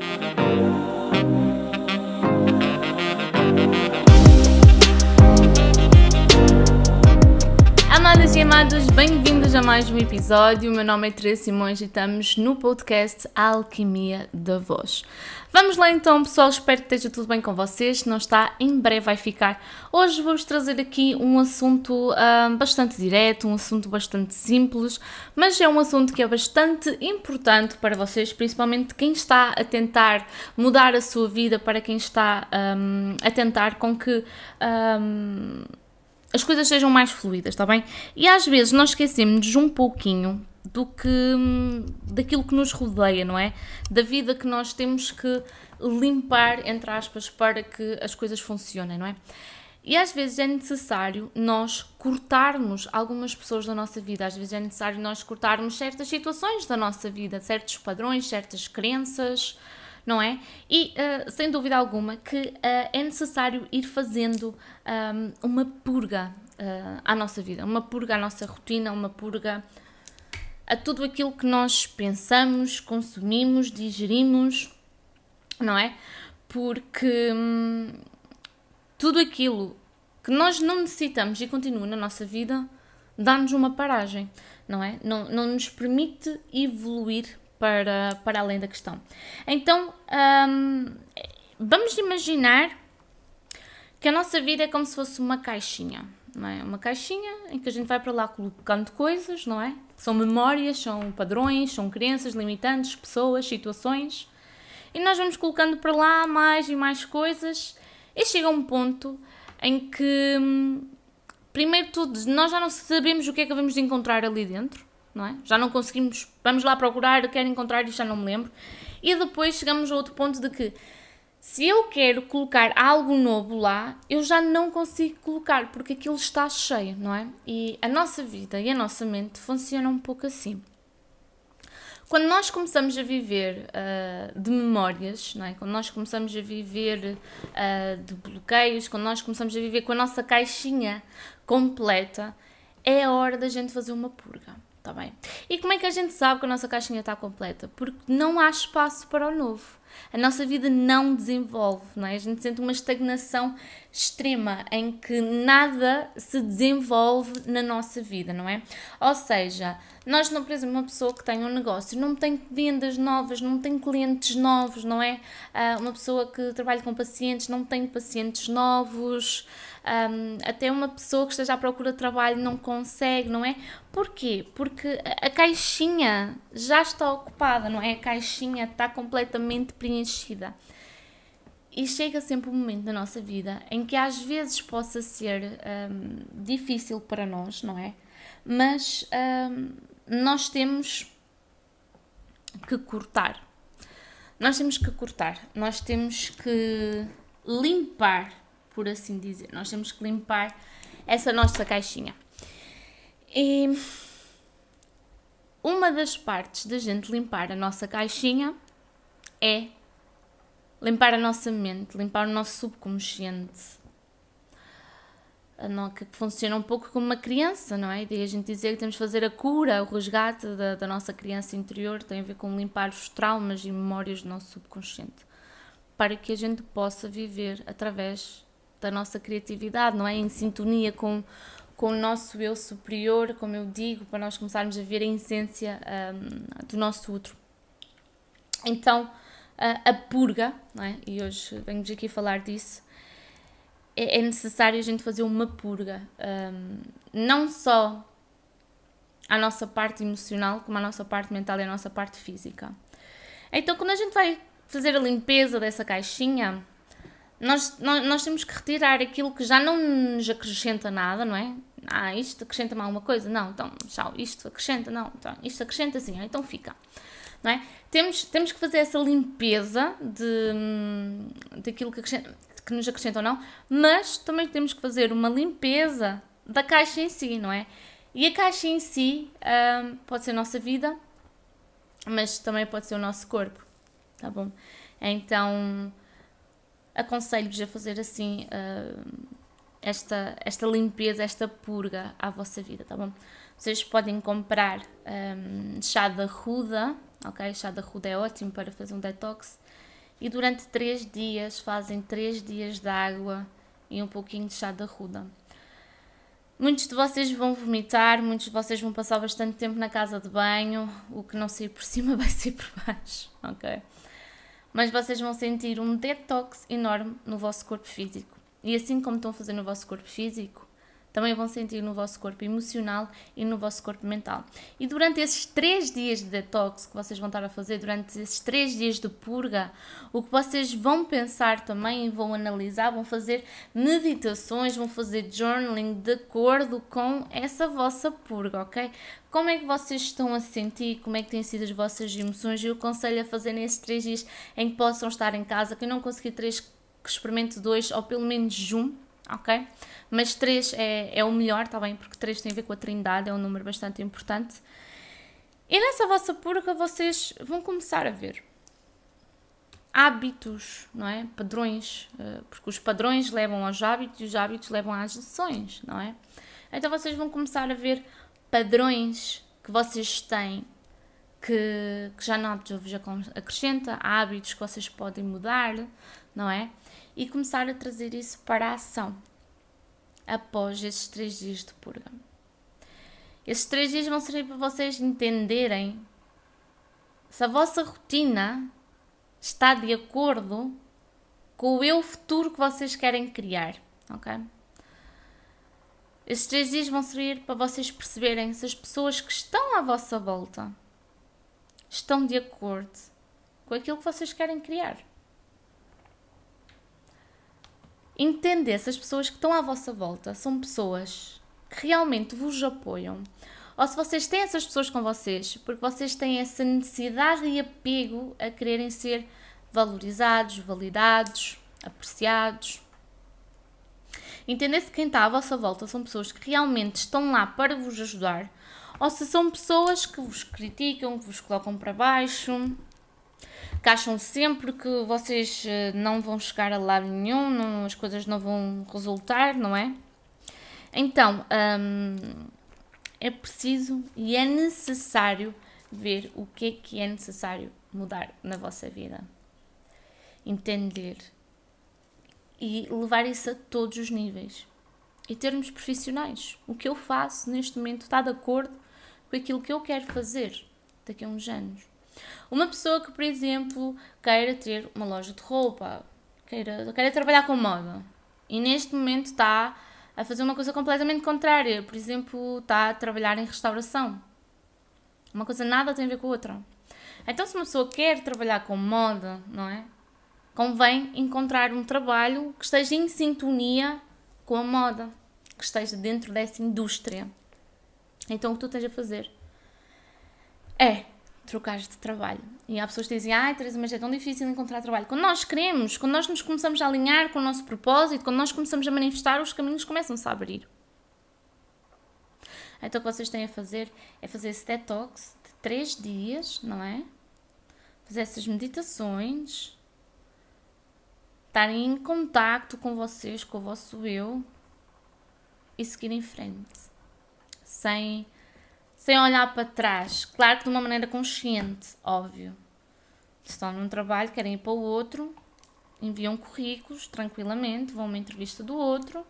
Bye. Amados, bem-vindos a mais um episódio. O meu nome é Teresa Simões e estamos no podcast Alquimia da Voz. Vamos lá então, pessoal. Espero que esteja tudo bem com vocês. Se não está, em breve vai ficar. Hoje vou-vos trazer aqui um assunto uh, bastante direto, um assunto bastante simples, mas é um assunto que é bastante importante para vocês, principalmente quem está a tentar mudar a sua vida, para quem está um, a tentar com que. Um, as coisas sejam mais fluídas, está bem? E às vezes nós esquecemos um pouquinho do que daquilo que nos rodeia, não é? Da vida que nós temos que limpar, entre aspas, para que as coisas funcionem, não é? E às vezes é necessário nós cortarmos algumas pessoas da nossa vida, às vezes é necessário nós cortarmos certas situações da nossa vida, certos padrões, certas crenças, não é? E uh, sem dúvida alguma que uh, é necessário ir fazendo um, uma purga uh, à nossa vida, uma purga à nossa rotina, uma purga a tudo aquilo que nós pensamos, consumimos, digerimos, não é? Porque hum, tudo aquilo que nós não necessitamos e continua na nossa vida dá-nos uma paragem, não é? Não, não nos permite evoluir para, para além da questão. Então, hum, vamos imaginar que a nossa vida é como se fosse uma caixinha, não é? Uma caixinha em que a gente vai para lá colocando coisas, não é? São memórias, são padrões, são crenças limitantes, pessoas, situações. E nós vamos colocando para lá mais e mais coisas e chega um ponto em que, hum, primeiro tudo, nós já não sabemos o que é que vamos de encontrar ali dentro não é? Já não conseguimos, vamos lá procurar, quero encontrar isto, já não me lembro. E depois chegamos a outro ponto de que se eu quero colocar algo novo lá, eu já não consigo colocar porque aquilo está cheio, não é? E a nossa vida e a nossa mente funcionam um pouco assim. Quando nós começamos a viver uh, de memórias, não é? quando nós começamos a viver uh, de bloqueios, quando nós começamos a viver com a nossa caixinha completa, é a hora da gente fazer uma purga. Tá bem? E como é que a gente sabe que a nossa caixinha está completa? Porque não há espaço para o novo. A nossa vida não desenvolve, não é? A gente sente uma estagnação extrema em que nada se desenvolve na nossa vida, não é? Ou seja, nós não, por exemplo, uma pessoa que tem um negócio não tem vendas novas, não tem clientes novos, não é? Uh, uma pessoa que trabalha com pacientes não tem pacientes novos, até uma pessoa que esteja à procura de trabalho não consegue, não é? Porquê? Porque a caixinha já está ocupada, não é? A caixinha está completamente preenchida. E chega sempre um momento na nossa vida em que às vezes possa ser um, difícil para nós, não é? Mas um, nós temos que cortar. Nós temos que cortar, nós temos que limpar, por assim dizer. Nós temos que limpar essa nossa caixinha. E uma das partes da gente limpar a nossa caixinha é limpar a nossa mente, limpar o nosso subconsciente, que funciona um pouco como uma criança, não é? E a gente dizer que temos que fazer a cura, o resgate da, da, nossa criança interior, tem a ver com limpar os traumas e memórias do nosso subconsciente, para que a gente possa viver através da nossa criatividade, não é? Em sintonia com, com o nosso eu superior, como eu digo, para nós começarmos a ver a essência um, do nosso outro. Então, a, a purga, não é? E hoje venho aqui falar disso é, é necessário a gente fazer uma purga, um, não só à nossa parte emocional, como à nossa parte mental e à nossa parte física. Então, quando a gente vai fazer a limpeza dessa caixinha, nós, nós, nós temos que retirar aquilo que já não nos acrescenta nada, não é? Ah, isto acrescenta-me alguma coisa? Não, então, tchau, isto acrescenta, não, então, isto acrescenta sim, então fica. Não é? temos, temos que fazer essa limpeza de, hum, daquilo que acrescenta que nos acrescentam ou não, mas também temos que fazer uma limpeza da caixa em si, não é? E a caixa em si um, pode ser a nossa vida, mas também pode ser o nosso corpo, tá bom? Então aconselho-vos a fazer assim uh, esta, esta limpeza, esta purga à vossa vida, tá bom? Vocês podem comprar um, chá da ruda, ok? Chá da ruda é ótimo para fazer um detox. E durante 3 dias fazem 3 dias de água e um pouquinho de chá da ruda. Muitos de vocês vão vomitar, muitos de vocês vão passar bastante tempo na casa de banho, o que não sair por cima vai sair por baixo, ok? Mas vocês vão sentir um detox enorme no vosso corpo físico. E assim como estão fazer no vosso corpo físico, também vão sentir no vosso corpo emocional e no vosso corpo mental. E durante esses três dias de detox que vocês vão estar a fazer, durante esses três dias de purga, o que vocês vão pensar também, vão analisar, vão fazer meditações, vão fazer journaling de acordo com essa vossa purga, ok? Como é que vocês estão a sentir? Como é que têm sido as vossas emoções? Eu aconselho a fazer nesses três dias em que possam estar em casa. Quem não conseguir três, que experimente dois ou pelo menos um ok? Mas 3 é, é o melhor, está bem? Porque 3 tem a ver com a trindade, é um número bastante importante. E nessa vossa purga vocês vão começar a ver hábitos, não é? Padrões, eh, porque os padrões levam aos hábitos e os hábitos levam às lições, não é? Então vocês vão começar a ver padrões que vocês têm que, que já não vos acrescenta, hábitos que vocês podem mudar, não é? e começar a trazer isso para a ação após esses três dias de purga. Esses três dias vão servir para vocês entenderem se a vossa rotina está de acordo com o eu futuro que vocês querem criar, ok? Esses três dias vão servir para vocês perceberem se as pessoas que estão à vossa volta estão de acordo com aquilo que vocês querem criar entender se as pessoas que estão à vossa volta são pessoas que realmente vos apoiam. Ou se vocês têm essas pessoas com vocês, porque vocês têm essa necessidade e apego a quererem ser valorizados, validados, apreciados. Entender se quem está à vossa volta são pessoas que realmente estão lá para vos ajudar, ou se são pessoas que vos criticam, que vos colocam para baixo, que acham sempre que vocês eh, não vão chegar a lado nenhum, não, as coisas não vão resultar, não é? Então, hum, é preciso e é necessário ver o que é que é necessário mudar na vossa vida. Entender e levar isso a todos os níveis. E termos profissionais. O que eu faço neste momento está de acordo com aquilo que eu quero fazer daqui a uns anos. Uma pessoa que, por exemplo, queira ter uma loja de roupa, queira, queira trabalhar com moda e neste momento está a fazer uma coisa completamente contrária, por exemplo, está a trabalhar em restauração. Uma coisa nada tem a ver com a outra. Então, se uma pessoa quer trabalhar com moda, não é? Convém encontrar um trabalho que esteja em sintonia com a moda, que esteja dentro dessa indústria. Então, o que tu tens a fazer é trocares de trabalho. E há pessoas que dizem, ai Teresa, mas é tão difícil encontrar trabalho. Quando nós queremos, quando nós nos começamos a alinhar com o nosso propósito, quando nós começamos a manifestar, os caminhos começam-se a abrir. Então o que vocês têm a fazer é fazer esse detox de três dias, não é? Fazer essas meditações, estarem em contacto com vocês, com o vosso eu e seguir em frente. Sem sem olhar para trás. Claro que de uma maneira consciente, óbvio. Estão num trabalho, querem ir para o outro, enviam currículos tranquilamente, vão a uma entrevista do outro.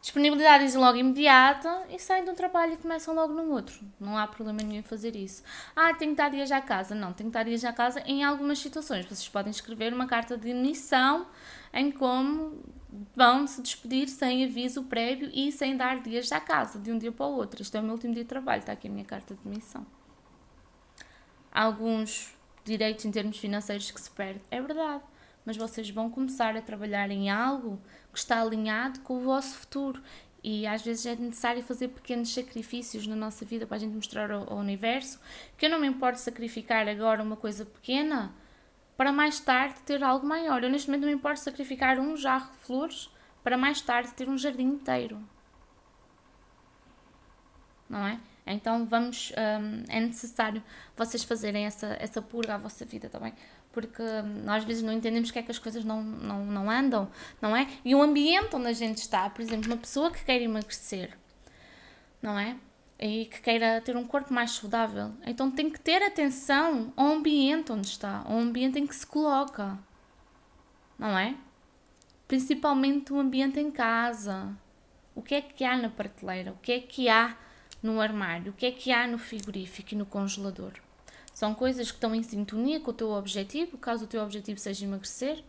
Disponibilidade logo imediata e saem de um trabalho e começam logo no outro. Não há problema nenhum em fazer isso. Ah, tenho que estar dias à casa. Não, tenho que estar dias à casa em algumas situações. Vocês podem escrever uma carta de demissão em como vão se despedir sem aviso prévio e sem dar dias à casa, de um dia para o outro. Este é o meu último dia de trabalho, está aqui a minha carta de demissão. alguns direitos em termos financeiros que se perdem, é verdade, mas vocês vão começar a trabalhar em algo que está alinhado com o vosso futuro. E às vezes é necessário fazer pequenos sacrifícios na nossa vida para a gente mostrar ao, ao universo que eu não me importo sacrificar agora uma coisa pequena para mais tarde ter algo maior. Eu neste momento não me importo sacrificar um jarro de flores para mais tarde ter um jardim inteiro. Não é? Então vamos, um, é necessário vocês fazerem essa, essa purga à vossa vida também. Tá Porque hum, nós às vezes não entendemos que é que as coisas não, não, não andam, não é? E o ambiente onde a gente está, por exemplo, uma pessoa que quer emagrecer, não é? E que queira ter um corpo mais saudável, então tem que ter atenção ao ambiente onde está, ao ambiente em que se coloca, não é? Principalmente o ambiente em casa. O que é que há na prateleira? O que é que há no armário? O que é que há no frigorífico e no congelador? São coisas que estão em sintonia com o teu objetivo, caso o teu objetivo seja emagrecer.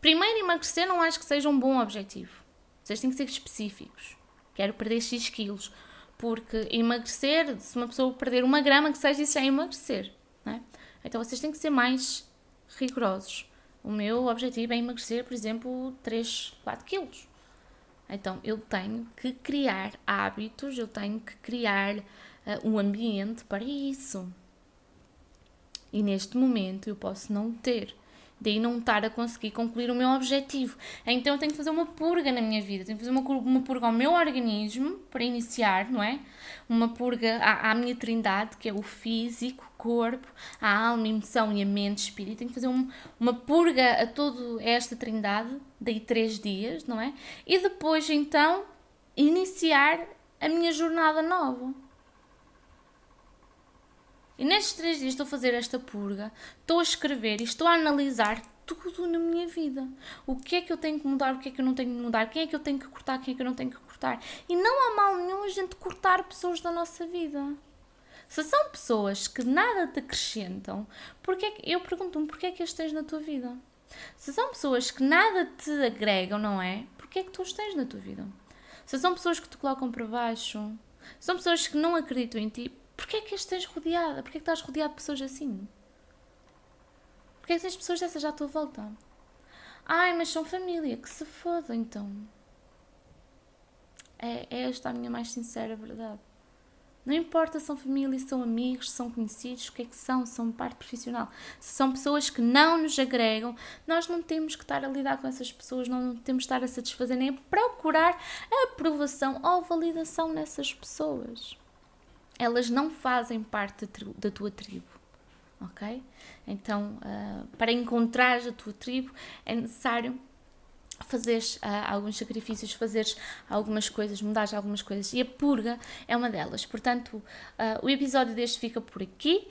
Primeiro, emagrecer não acho que seja um bom objetivo. Vocês têm que ser específicos. Quero perder X quilos. Porque emagrecer, se uma pessoa perder uma grama, que seja, isso já é emagrecer. É? Então vocês têm que ser mais rigorosos. O meu objetivo é emagrecer, por exemplo, 3, 4 quilos. Então eu tenho que criar hábitos, eu tenho que criar uh, um ambiente para isso. E neste momento eu posso não ter daí não estar a conseguir concluir o meu objetivo. Então eu tenho que fazer uma purga na minha vida, tenho que fazer uma, uma purga ao meu organismo para iniciar, não é? Uma purga à, à minha trindade, que é o físico, corpo, a alma, a emoção e a mente, espírito. Tenho que fazer um, uma purga a toda esta trindade, daí três dias, não é? E depois então iniciar a minha jornada nova. E nestes três dias estou a fazer esta purga, estou a escrever e estou a analisar tudo na minha vida. O que é que eu tenho que mudar, o que é que eu não tenho que mudar, quem é que eu tenho que cortar, quem é que eu não tenho que cortar. E não há mal nenhum a gente cortar pessoas da nossa vida. Se são pessoas que nada te acrescentam, porque é que, eu pergunto-me porquê é que as tens na tua vida? Se são pessoas que nada te agregam, não é? Porquê é que tu as tens na tua vida? Se são pessoas que te colocam para baixo, são pessoas que não acreditam em ti, Porquê é que estás rodeada? Porquê é que estás rodeado de pessoas assim? Porquê é que tens pessoas dessas à tua volta? Ai, mas são família, que se foda então. É, é esta a minha mais sincera verdade. Não importa se são família, se são amigos, se são conhecidos, o que é que são, são parte profissional. Se são pessoas que não nos agregam, nós não temos que estar a lidar com essas pessoas, não temos que estar a satisfazer nem a procurar aprovação ou validação nessas pessoas elas não fazem parte da tua tribo, ok? Então, uh, para encontrar a tua tribo é necessário fazeres uh, alguns sacrifícios, fazeres algumas coisas, mudares algumas coisas e a purga é uma delas. Portanto, uh, o episódio deste fica por aqui.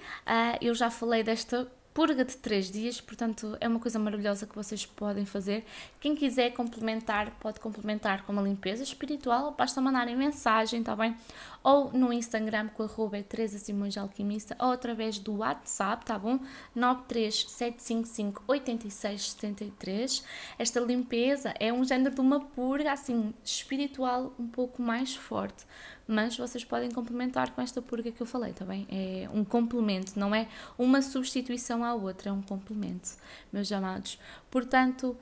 eu já falei desta purga de 3 dias, portanto é uma coisa maravilhosa que vocês podem fazer. Quem quiser complementar, pode complementar com uma limpeza espiritual, basta mandarem mensagem, tá bem? Ou no Instagram com arroba Teresa Simões Alquimista, ou através do WhatsApp, tá bom? 937558673. Esta limpeza é um género de uma purga, assim, espiritual um pouco mais forte mas vocês podem complementar com esta purga que eu falei, tá bem? É um complemento, não é uma substituição à outra, é um complemento, meus amados. Portanto,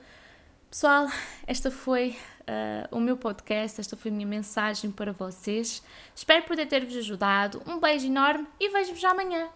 pessoal, esta foi uh, o meu podcast, esta foi a minha mensagem para vocês. Espero poder ter-vos ajudado. Um beijo enorme e vejo-vos amanhã.